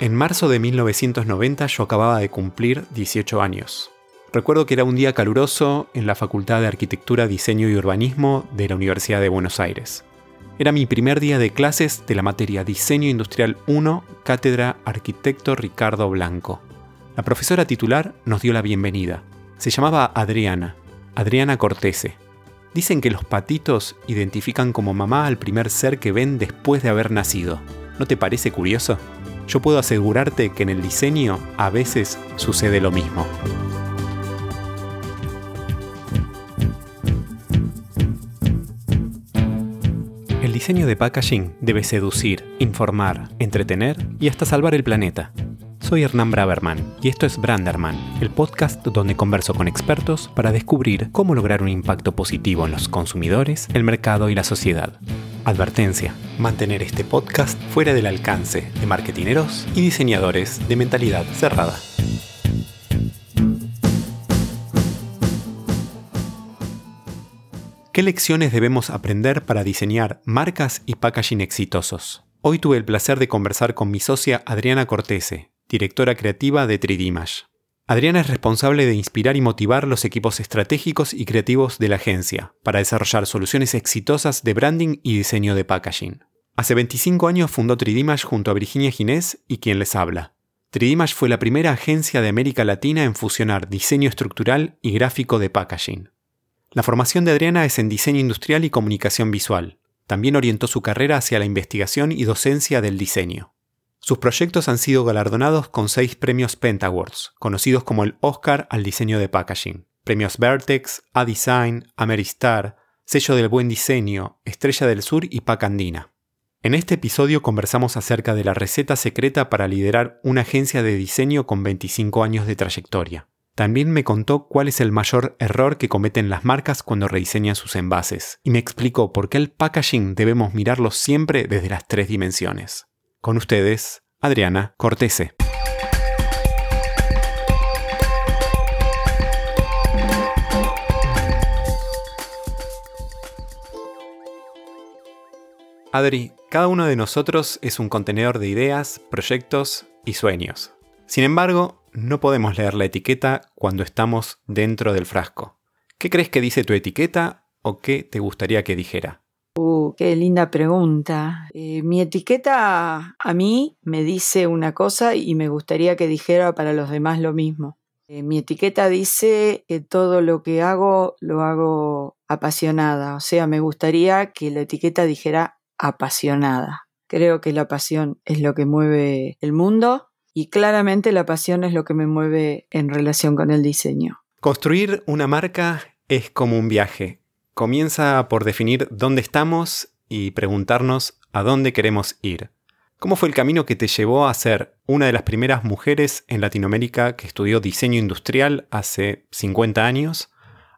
En marzo de 1990 yo acababa de cumplir 18 años. Recuerdo que era un día caluroso en la Facultad de Arquitectura, Diseño y Urbanismo de la Universidad de Buenos Aires. Era mi primer día de clases de la materia Diseño Industrial 1, Cátedra Arquitecto Ricardo Blanco. La profesora titular nos dio la bienvenida. Se llamaba Adriana, Adriana Cortese. Dicen que los patitos identifican como mamá al primer ser que ven después de haber nacido. ¿No te parece curioso? Yo puedo asegurarte que en el diseño a veces sucede lo mismo. El diseño de packaging debe seducir, informar, entretener y hasta salvar el planeta. Soy Hernán Braverman y esto es Branderman, el podcast donde converso con expertos para descubrir cómo lograr un impacto positivo en los consumidores, el mercado y la sociedad. Advertencia, mantener este podcast fuera del alcance de marketineros y diseñadores de mentalidad cerrada. ¿Qué lecciones debemos aprender para diseñar marcas y packaging exitosos? Hoy tuve el placer de conversar con mi socia Adriana Cortese, directora creativa de 3D Adriana es responsable de inspirar y motivar los equipos estratégicos y creativos de la agencia para desarrollar soluciones exitosas de branding y diseño de packaging. Hace 25 años fundó 3D junto a Virginia Ginés y quien les habla. 3D fue la primera agencia de América Latina en fusionar diseño estructural y gráfico de packaging. La formación de Adriana es en diseño industrial y comunicación visual. También orientó su carrera hacia la investigación y docencia del diseño. Sus proyectos han sido galardonados con seis premios Pentawards, conocidos como el Oscar al diseño de packaging, premios Vertex, A-Design, Ameristar, Sello del Buen Diseño, Estrella del Sur y Pac Andina. En este episodio conversamos acerca de la receta secreta para liderar una agencia de diseño con 25 años de trayectoria. También me contó cuál es el mayor error que cometen las marcas cuando rediseñan sus envases, y me explicó por qué el packaging debemos mirarlo siempre desde las tres dimensiones. Con ustedes, Adriana Cortese. Adri, cada uno de nosotros es un contenedor de ideas, proyectos y sueños. Sin embargo, no podemos leer la etiqueta cuando estamos dentro del frasco. ¿Qué crees que dice tu etiqueta o qué te gustaría que dijera? Uh, qué linda pregunta. Eh, mi etiqueta a mí me dice una cosa y me gustaría que dijera para los demás lo mismo. Eh, mi etiqueta dice que todo lo que hago lo hago apasionada. O sea, me gustaría que la etiqueta dijera apasionada. Creo que la pasión es lo que mueve el mundo y claramente la pasión es lo que me mueve en relación con el diseño. Construir una marca es como un viaje comienza por definir dónde estamos y preguntarnos a dónde queremos ir. ¿Cómo fue el camino que te llevó a ser una de las primeras mujeres en Latinoamérica que estudió diseño industrial hace 50 años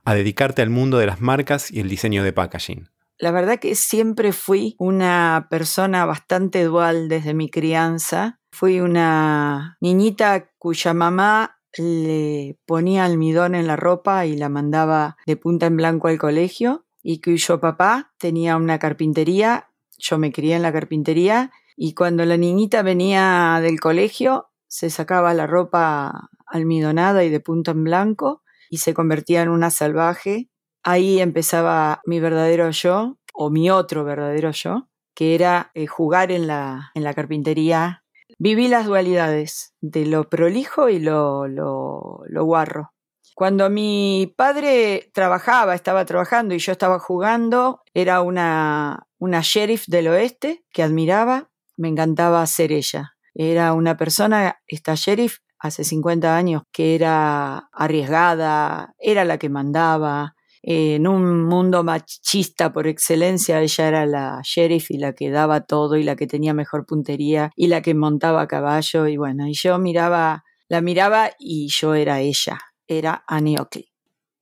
a dedicarte al mundo de las marcas y el diseño de packaging? La verdad que siempre fui una persona bastante dual desde mi crianza. Fui una niñita cuya mamá le ponía almidón en la ropa y la mandaba de punta en blanco al colegio y cuyo papá tenía una carpintería, yo me crié en la carpintería y cuando la niñita venía del colegio se sacaba la ropa almidonada y de punta en blanco y se convertía en una salvaje. Ahí empezaba mi verdadero yo o mi otro verdadero yo, que era eh, jugar en la, en la carpintería viví las dualidades de lo prolijo y lo, lo, lo guarro. Cuando mi padre trabajaba, estaba trabajando y yo estaba jugando, era una, una sheriff del oeste que admiraba, me encantaba ser ella. Era una persona, esta sheriff, hace 50 años, que era arriesgada, era la que mandaba, en un mundo machista por excelencia, ella era la sheriff y la que daba todo y la que tenía mejor puntería y la que montaba a caballo y bueno, y yo miraba, la miraba y yo era ella, era Annie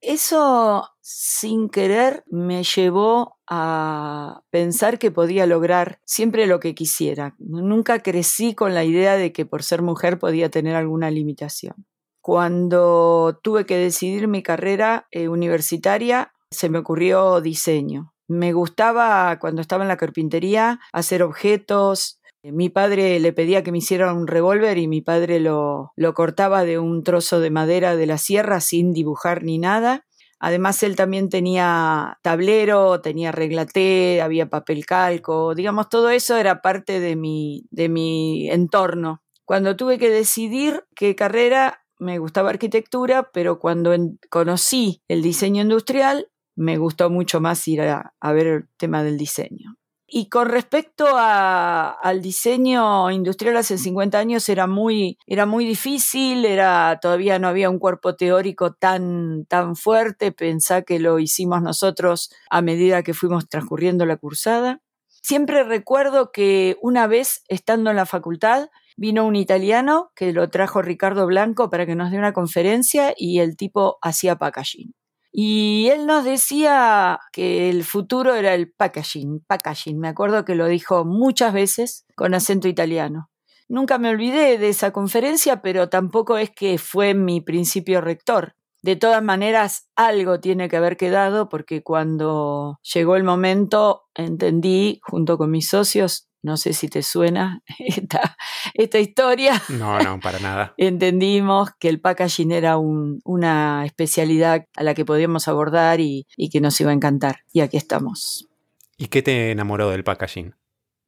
Eso sin querer me llevó a pensar que podía lograr siempre lo que quisiera. Nunca crecí con la idea de que por ser mujer podía tener alguna limitación. Cuando tuve que decidir mi carrera eh, universitaria, se me ocurrió diseño. Me gustaba, cuando estaba en la carpintería, hacer objetos, Mi padre le pedía que me hiciera un revólver y mi padre lo, lo cortaba de un trozo de madera de la sierra sin dibujar ni nada. Además, él también tenía tablero, tenía reglaté, había papel calco, digamos, todo eso era parte de mi, de mi entorno. Cuando tuve que decidir qué carrera, me gustaba arquitectura, pero cuando conocí el diseño industrial, me gustó mucho más ir a ver el tema del diseño. Y con respecto al diseño industrial hace 50 años era muy, era muy difícil, era, todavía no había un cuerpo teórico tan, tan fuerte, pensá que lo hicimos nosotros a medida que fuimos transcurriendo la cursada. Siempre recuerdo que una vez, estando en la facultad, vino un italiano que lo trajo Ricardo Blanco para que nos dé una conferencia y el tipo hacía packaging. Y él nos decía que el futuro era el packaging, packaging. Me acuerdo que lo dijo muchas veces con acento italiano. Nunca me olvidé de esa conferencia, pero tampoco es que fue mi principio rector. De todas maneras, algo tiene que haber quedado porque cuando llegó el momento entendí, junto con mis socios, no sé si te suena esta, esta historia. No, no, para nada. Entendimos que el packaging era una especialidad a la que podíamos abordar y, y que nos iba a encantar. Y aquí estamos. ¿Y qué te enamoró del packaging?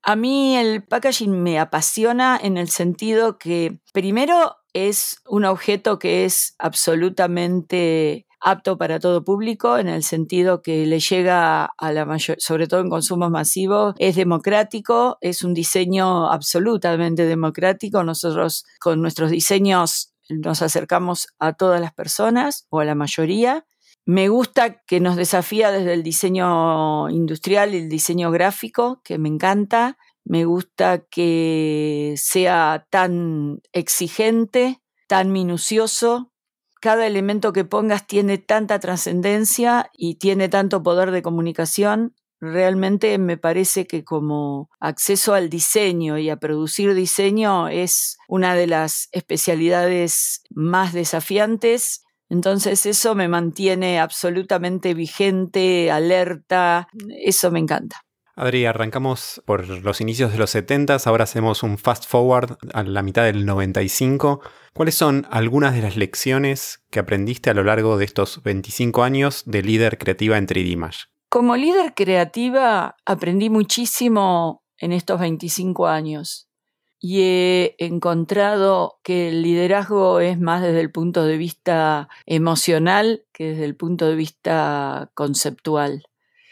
A mí el packaging me apasiona en el sentido que primero es un objeto que es absolutamente apto para todo público en el sentido que le llega a la mayor, sobre todo en consumos masivos, es democrático, es un diseño absolutamente democrático. Nosotros con nuestros diseños nos acercamos a todas las personas o a la mayoría. Me gusta que nos desafía desde el diseño industrial y el diseño gráfico, que me encanta. Me gusta que sea tan exigente, tan minucioso, cada elemento que pongas tiene tanta trascendencia y tiene tanto poder de comunicación. Realmente me parece que como acceso al diseño y a producir diseño es una de las especialidades más desafiantes. Entonces eso me mantiene absolutamente vigente, alerta, eso me encanta. Adri, arrancamos por los inicios de los 70, ahora hacemos un fast forward a la mitad del 95. ¿Cuáles son algunas de las lecciones que aprendiste a lo largo de estos 25 años de líder creativa en 3D Como líder creativa aprendí muchísimo en estos 25 años y he encontrado que el liderazgo es más desde el punto de vista emocional que desde el punto de vista conceptual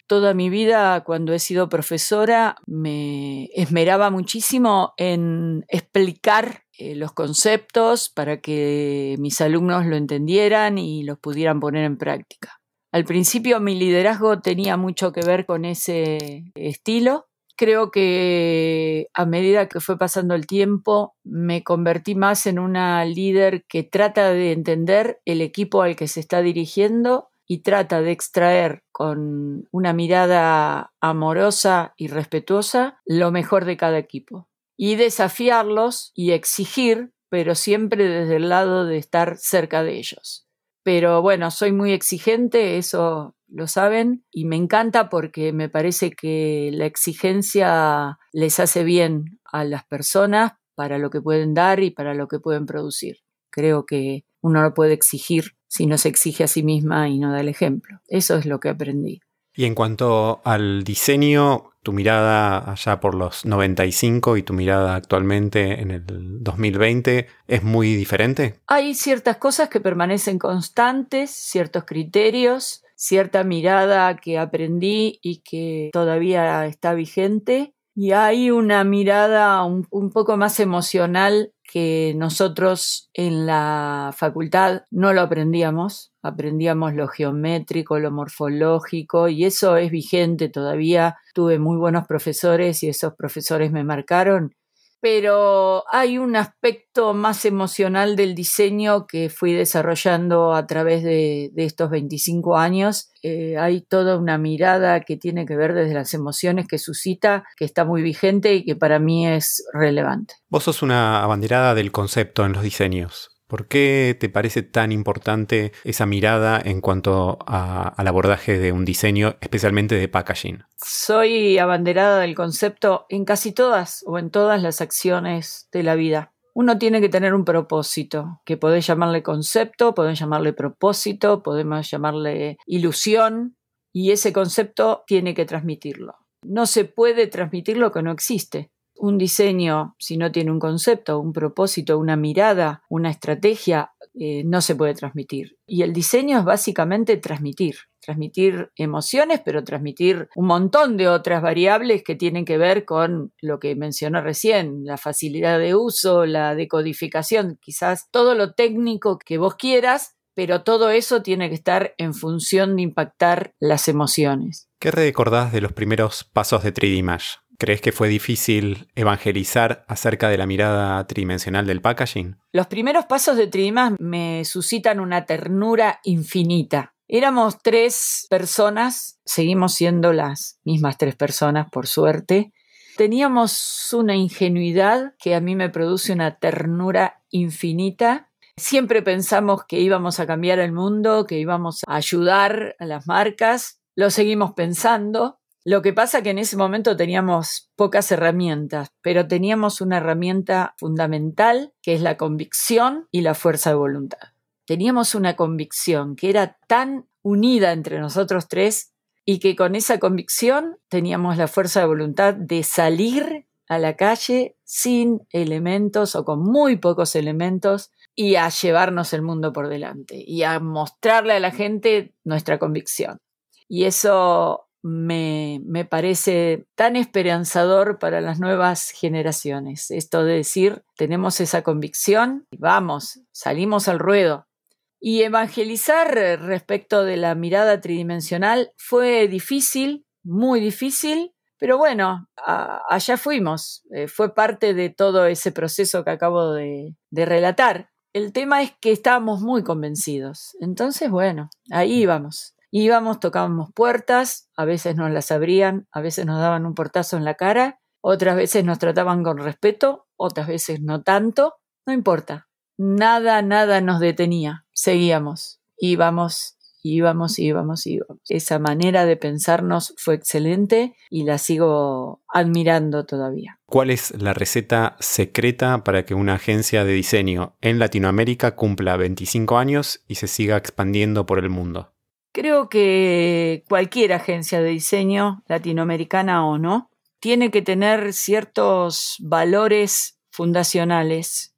toda mi vida, cuando he sido profesora, me esmeraba muchísimo en explicar eh, los conceptos para que mis alumnos lo entendieran y los pudieran poner en práctica. Al principio mi liderazgo tenía mucho que ver con ese estilo. Creo que a medida que fue pasando el tiempo me convertí más en una líder que trata de entender el equipo al que se está dirigiendo y trata de extraer con una mirada amorosa y respetuosa lo mejor de cada equipo y desafiarlos y exigir, pero siempre desde el lado de estar cerca de ellos. Pero bueno, soy muy exigente, eso lo saben, y me encanta porque me parece que la exigencia les hace bien a las personas para lo que pueden dar y para lo que pueden producir. Creo que uno no puede exigir si no se exige a sí misma y no da el ejemplo. Eso es lo que aprendí. Y en cuanto al diseño, tu mirada allá por los 95 y tu mirada actualmente en el 2020 es muy diferente? Hay ciertas cosas que permanecen constantes, ciertos criterios, cierta mirada que aprendí y que todavía está vigente. Y hay una mirada un, un poco más emocional que nosotros en la facultad no lo aprendíamos, aprendíamos lo geométrico, lo morfológico y eso es vigente todavía. Tuve muy buenos profesores y esos profesores me marcaron pero hay un aspecto más emocional del diseño que fui desarrollando a través de, estos 25 años. Eh, hay toda una mirada que tiene que ver desde las emociones que suscita, que está muy vigente y que para mí es relevante. Vos sos una abanderada del concepto en los diseños. ¿Por qué te parece tan importante esa mirada en cuanto al abordaje de un diseño, especialmente de packaging? Soy abanderada del concepto en casi todas o en todas las acciones de la vida. Uno tiene que tener un propósito, que podés llamarle concepto, podés llamarle propósito, podemos llamarle ilusión, y ese concepto tiene que transmitirlo. No se puede transmitir lo que no existe. Un diseño, si no tiene un concepto, un propósito, una mirada, una estrategia, eh, no se puede transmitir. Y el diseño es básicamente transmitir, transmitir emociones, pero transmitir un montón de otras variables que tienen que ver con lo que mencioné recién, la facilidad de uso, la decodificación, quizás todo lo técnico que vos quieras, pero todo eso tiene que estar en función de impactar las emociones. ¿Qué recordás de los primeros pasos de 3D Mesh? ¿Crees que fue difícil evangelizar acerca de la mirada tridimensional del packaging? Los primeros pasos de Tridimas me suscitan una ternura infinita. Éramos tres personas, seguimos siendo las mismas tres personas, por suerte. Teníamos una ingenuidad que a mí me produce una ternura infinita. Siempre pensamos que íbamos a cambiar el mundo, que íbamos a ayudar a las marcas. Lo seguimos pensando, lo que pasa que en ese momento teníamos pocas herramientas, pero teníamos una herramienta fundamental que es la convicción y la fuerza de voluntad. Teníamos una convicción que era tan unida entre nosotros tres y que con esa convicción teníamos la fuerza de voluntad de salir a la calle sin elementos o con muy pocos elementos y a llevarnos el mundo por delante y a mostrarle a la gente nuestra convicción. Y eso me, me, parece tan esperanzador para las nuevas generaciones. Esto de decir, tenemos esa convicción, vamos, salimos al ruedo. Y evangelizar respecto de la mirada tridimensional fue difícil, muy difícil, pero bueno, allá fuimos. Eh, fue parte de todo ese proceso que acabo de, de relatar. El tema es que estábamos muy convencidos. Entonces, bueno, ahí íbamos. Íbamos, tocábamos puertas, a veces nos las abrían, a veces nos daban un portazo en la cara, otras veces nos trataban con respeto, otras veces no tanto, no importa. Nada, nada nos detenía. Seguíamos, íbamos, íbamos, íbamos, íbamos. Esa manera de pensarnos fue excelente y la sigo admirando todavía. ¿Cuál es la receta secreta para que una agencia de diseño en Latinoamérica cumpla 25 años y se siga expandiendo por el mundo? Creo que cualquier agencia de diseño, latinoamericana o no, tiene que tener ciertos valores fundacionales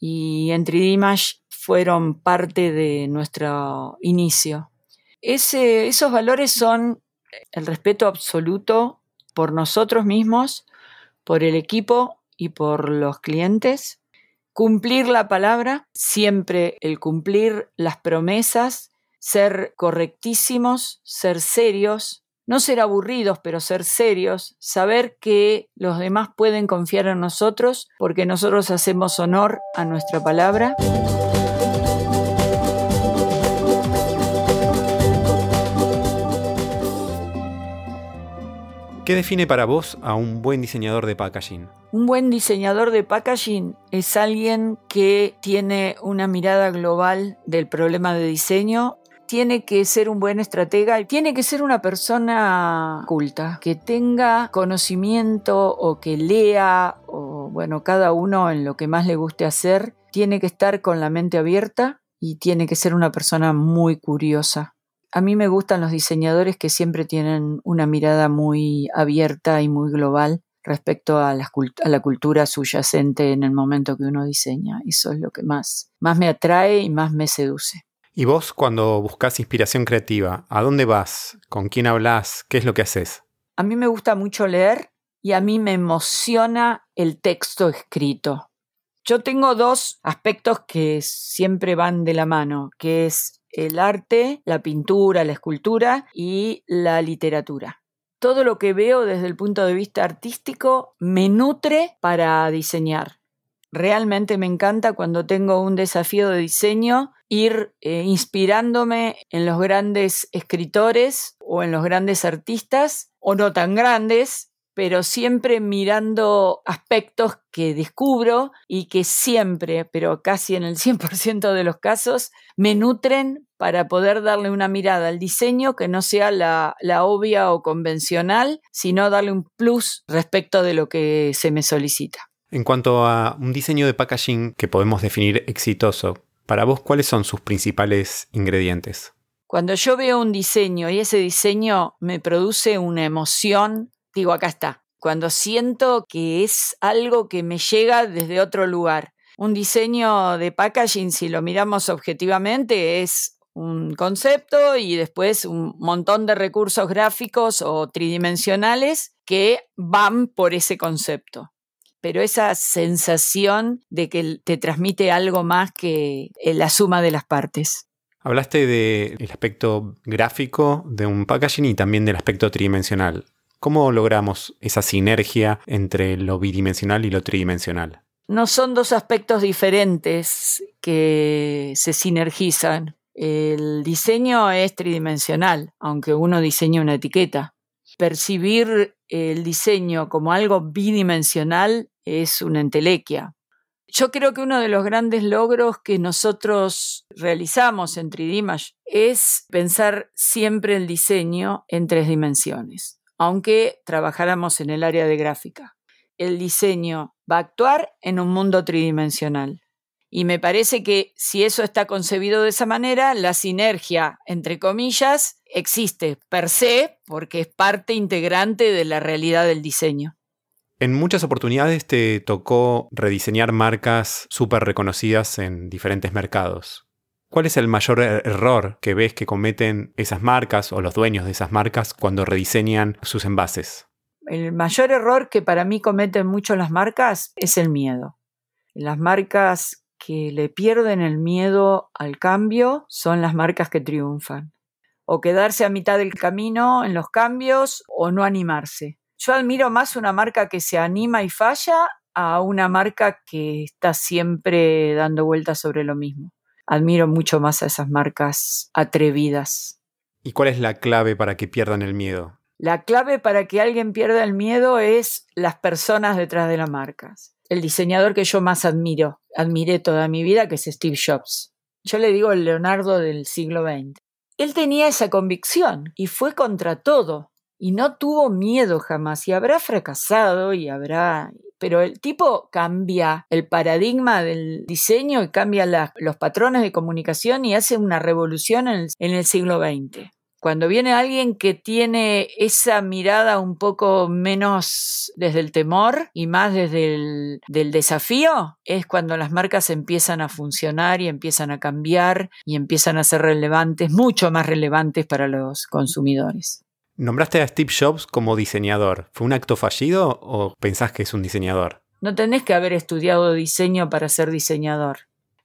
y en 3D fueron parte de nuestro inicio. esos valores son el respeto absoluto por nosotros mismos, por el equipo y por los clientes, cumplir la palabra, siempre el cumplir las promesas ser correctísimos, ser serios, no ser aburridos, pero ser serios, saber que los demás pueden confiar en nosotros porque nosotros hacemos honor a nuestra palabra. ¿Qué define para vos a un buen diseñador de packaging? Un buen diseñador de packaging es alguien que tiene una mirada global del problema de diseño tiene que ser un buen estratega, tiene que ser una persona culta, que tenga conocimiento o que lea, o bueno, cada uno en lo que más le guste hacer, tiene que estar con la mente abierta y tiene que ser una persona muy curiosa. A mí me gustan los diseñadores que siempre tienen una mirada muy abierta y muy global respecto a la, a la, cultura subyacente en el momento que uno diseña. Eso es lo que más, más me atrae y más me seduce. ¿Y vos cuando buscas inspiración creativa, a dónde vas? ¿Con quién hablas? ¿Qué es lo que haces? A mí me gusta mucho leer y a mí me emociona el texto escrito. Yo tengo dos aspectos que siempre van de la mano, que es el arte, la pintura, la escultura y la literatura. Todo lo que veo desde el punto de vista artístico me nutre para diseñar. Realmente me encanta cuando tengo un desafío de diseño ir eh, inspirándome en los grandes escritores o en los grandes artistas, o no tan grandes, pero siempre mirando aspectos que descubro y que siempre, pero casi en el 100% de los casos, me nutren para poder darle una mirada al diseño que no sea la, la, obvia o convencional, sino darle un plus respecto de lo que se me solicita. En cuanto a un diseño de packaging que podemos definir exitoso, para vos, ¿cuáles son sus principales ingredientes? Cuando yo veo un diseño y ese diseño me produce una emoción digo, acá está. Cuando siento que es algo que me llega desde otro lugar. Un diseño de packaging, si lo miramos objetivamente, es un concepto y después un montón de recursos gráficos o tridimensionales que van por ese concepto. Pero esa sensación de que te transmite algo más que eh, la suma de las partes. Hablaste del aspecto gráfico de un packaging y también del aspecto tridimensional. ¿Cómo logramos esa sinergia entre lo bidimensional y lo tridimensional? No son dos aspectos diferentes que se sinergizan. El diseño es tridimensional, aunque uno diseña una etiqueta. Percibir el diseño como algo bidimensional es una entelequia. Yo creo que uno de los grandes logros que nosotros realizamos en 3D es pensar siempre el diseño en tres dimensiones aunque trabajáramos en el área de gráfica. El diseño va a actuar en un mundo tridimensional. Y me parece que si eso está concebido de esa manera, la sinergia, entre comillas, existe per se porque es parte integrante de la realidad del diseño. En muchas oportunidades te tocó rediseñar marcas súper reconocidas en diferentes mercados. ¿Cuál es el mayor er-, error que ves que cometen esas marcas o los dueños de esas marcas cuando rediseñan sus envases? El mayor error que para mí cometen mucho las marcas es el miedo. Las marcas que le pierden el miedo al cambio son las marcas que triunfan. O quedarse a mitad del camino en los cambios o no animarse. Yo admiro más una marca que se anima y falla a una marca que está siempre dando vueltas sobre lo mismo admiro mucho más a esas marcas atrevidas. ¿Y cuál es la clave para que pierdan el miedo? La clave para que alguien pierda el miedo es las personas detrás de las marcas. El diseñador que yo más admiro, admiré toda mi vida, que es Steve Jobs. Yo le digo el Leonardo del siglo XX. Él tenía esa convicción y fue contra todo y no tuvo miedo jamás y habrá fracasado y habrá pero el tipo cambia el paradigma del diseño y cambia los patrones de comunicación y hace una revolución en el, siglo XX. Cuando viene alguien que tiene esa mirada un poco menos desde el temor y más desde el desafío, es cuando las marcas empiezan a funcionar y empiezan a cambiar y empiezan a ser relevantes, mucho más relevantes para los consumidores. Nombraste a Steve Jobs como diseñador. ¿Fue un acto fallido o pensás que es un diseñador? No tenés que haber estudiado diseño para ser diseñador.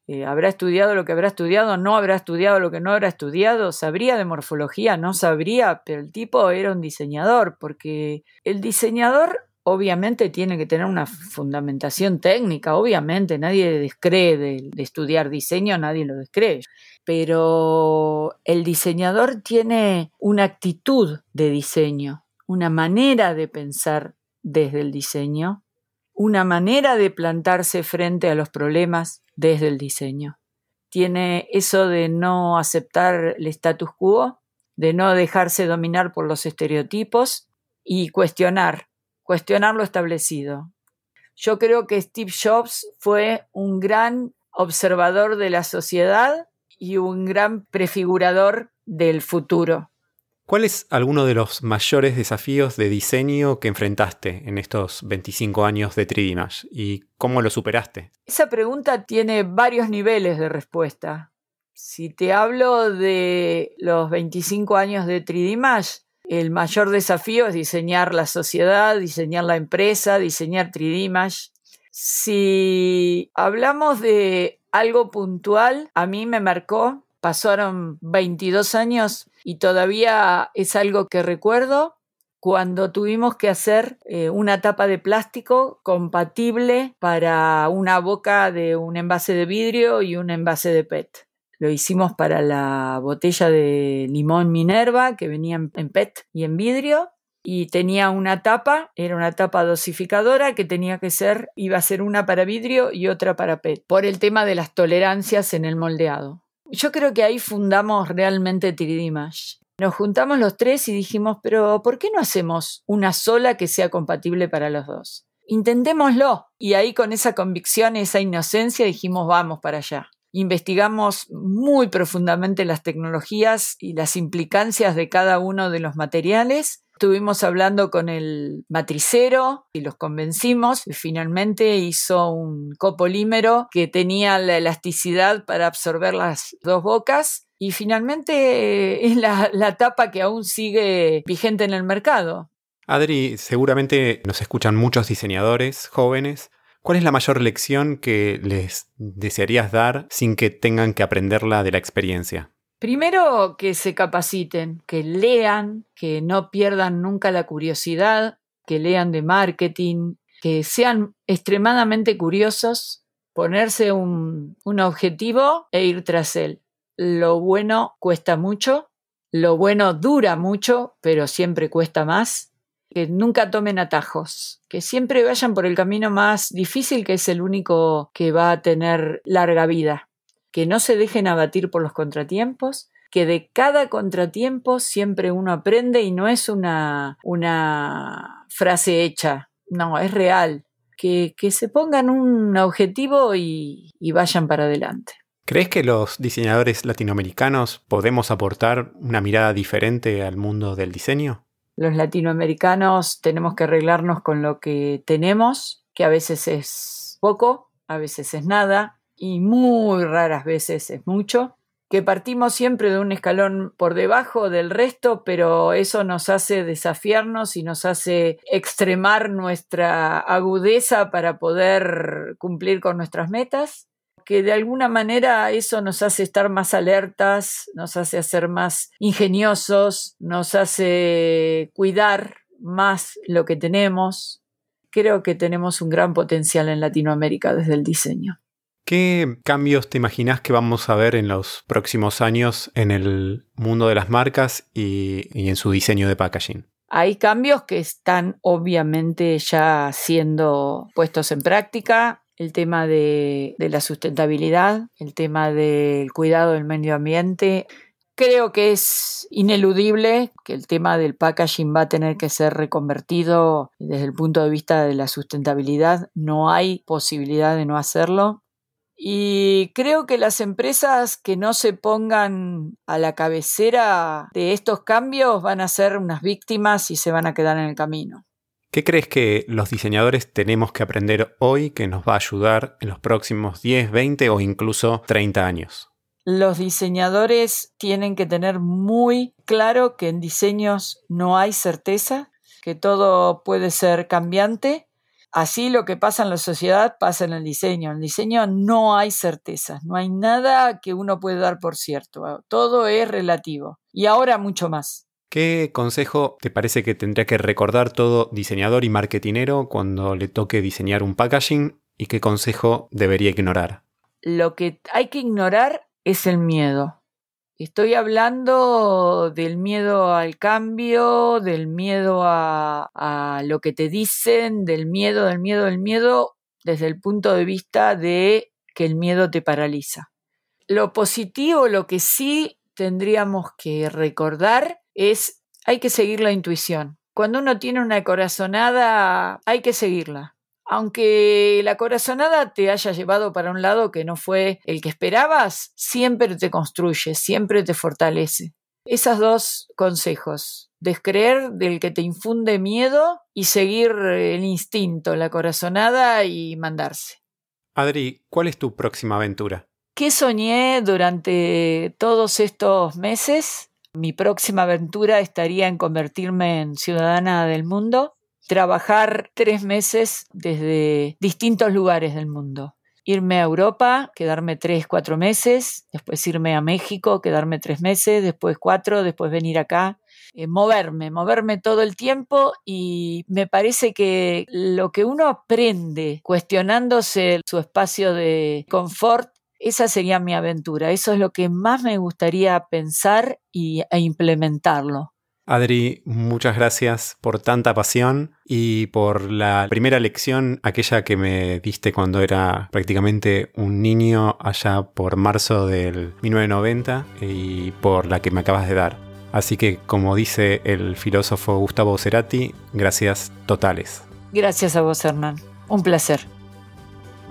Eh, ¿Habrá estudiado lo que habrá estudiado? ¿No habrá estudiado lo que no habrá estudiado? ¿Sabría de morfología? No sabría, pero el tipo era un diseñador, porque el diseñador obviamente tiene que tener una fundamentación técnica, obviamente, nadie descree de, de, estudiar diseño, nadie lo descree, pero el diseñador tiene una actitud de diseño, una manera de pensar desde el diseño, una manera de plantarse frente a los problemas desde el diseño. Tiene eso de no aceptar el status quo, de no dejarse dominar por los estereotipos y cuestionar cuestionar lo establecido. Yo creo que Steve Jobs fue un gran observador de la sociedad y un gran prefigurador del futuro. ¿Cuál es alguno de los mayores desafíos de diseño que enfrentaste en estos 25 años de 3D y cómo lo superaste? Esa pregunta tiene varios niveles de respuesta. Si te hablo de los 25 años de 3D el mayor desafío es diseñar la sociedad, diseñar la empresa, diseñar 3D Si hablamos de algo puntual, a mí me marcó, pasaron 22 años y todavía es algo que recuerdo cuando tuvimos que hacer eh, una tapa de plástico compatible para una boca de un envase de vidrio y un envase de PET. Lo hicimos para la botella de limón Minerva que venía en PET y en vidrio. y tenía una tapa, era una tapa dosificadora que tenía que ser, iba a ser una para vidrio y otra para PET, por el tema de las tolerancias en el moldeado. Yo creo que ahí fundamos realmente 3D Nos juntamos los tres y dijimos, pero ¿por qué no hacemos una sola que sea compatible para los dos? Intentémoslo. Y ahí con esa convicción, esa inocencia, dijimos, vamos para allá. Investigamos muy profundamente las tecnologías y las implicancias de cada uno de los materiales Estuvimos hablando con el matricero y los convencimos y finalmente hizo un copolímero que tenía la elasticidad para absorber las dos bocas y finalmente es la, la tapa que aún sigue vigente en el mercado. Adri, seguramente nos escuchan muchos diseñadores jóvenes. ¿Cuál es la mayor lección que les desearías dar sin que tengan que aprenderla de la experiencia? Primero que se capaciten, que lean, que no pierdan nunca la curiosidad, que lean de marketing, que sean extremadamente curiosos, ponerse un, un objetivo e ir tras él. Lo bueno cuesta mucho, lo bueno dura mucho, pero siempre cuesta más. Que nunca tomen atajos, que siempre vayan por el camino más difícil, que es el único que va a tener larga vida que no se dejen abatir por los contratiempos, que de cada contratiempo siempre uno aprende y no es una, una frase hecha, no, es real. Que, que se pongan un objetivo y, y vayan para adelante. ¿Crees que los diseñadores latinoamericanos podemos aportar una mirada diferente al mundo del diseño? Los latinoamericanos tenemos que arreglarnos con lo que tenemos, que a veces es poco, a veces es nada, y muy raras veces es mucho, que partimos siempre de un escalón por debajo del resto, pero eso nos hace desafiarnos y nos hace extremar nuestra agudeza para poder cumplir con nuestras metas, que de alguna manera eso nos hace estar más alertas, nos hace ser más ingeniosos, nos hace cuidar más lo que tenemos. Creo que tenemos un gran potencial en Latinoamérica desde el diseño. ¿Qué cambios te imaginas que vamos a ver en los próximos años en el mundo de las marcas y, en su diseño de packaging? Hay cambios que están obviamente ya siendo puestos en práctica. El tema de, la sustentabilidad, el tema del cuidado del medio ambiente, Creo que es ineludible que el tema del packaging va a tener que ser reconvertido desde el punto de vista de la sustentabilidad. No hay posibilidad de no hacerlo. Y creo que las empresas que no se pongan a la cabecera de estos cambios van a ser unas víctimas y se van a quedar en el camino. ¿Qué crees que los diseñadores tenemos que aprender hoy que nos va a ayudar en los próximos 10, 20 o incluso 30 años? Los diseñadores tienen que tener muy claro que en diseños no hay certeza, que todo puede ser cambiante Así lo que pasa en la sociedad pasa en el diseño. En el diseño no hay certezas, no hay nada que uno pueda dar por cierto. Todo es relativo. Y ahora mucho más. ¿Qué consejo te parece que tendría que recordar todo diseñador y marketinero cuando le toque diseñar un packaging y qué consejo debería ignorar? Lo que hay que ignorar es el miedo. Estoy hablando del miedo al cambio, del miedo a, lo que te dicen, del miedo, del miedo, del miedo, desde el punto de vista de que el miedo te paraliza. Lo positivo, lo que sí tendríamos que recordar es hay que seguir la intuición. Cuando uno tiene una corazonada, hay que seguirla aunque la corazonada te haya llevado para un lado que no fue el que esperabas, siempre te construye, siempre te fortalece. Esos dos consejos, descreer del que te infunde miedo y seguir el instinto, la corazonada y mandarse. Adri, ¿cuál es tu próxima aventura? ¿Qué soñé durante todos estos meses? Mi próxima aventura estaría en convertirme en ciudadana del mundo trabajar tres meses desde distintos lugares del mundo. Irme a Europa, quedarme tres, cuatro meses, después irme a México, quedarme tres meses, después cuatro, después venir acá. Eh, moverme, moverme todo el tiempo y me parece que lo que uno aprende cuestionándose su espacio de confort, esa sería mi aventura. Eso es lo que más me gustaría pensar y, e implementarlo Adri, muchas gracias por tanta pasión y por la primera lección, aquella que me diste cuando era prácticamente un niño allá por marzo del 1990 y por la que me acabas de dar. Así que, como dice el filósofo Gustavo Cerati, gracias totales. Gracias a vos, Hernán. Un placer.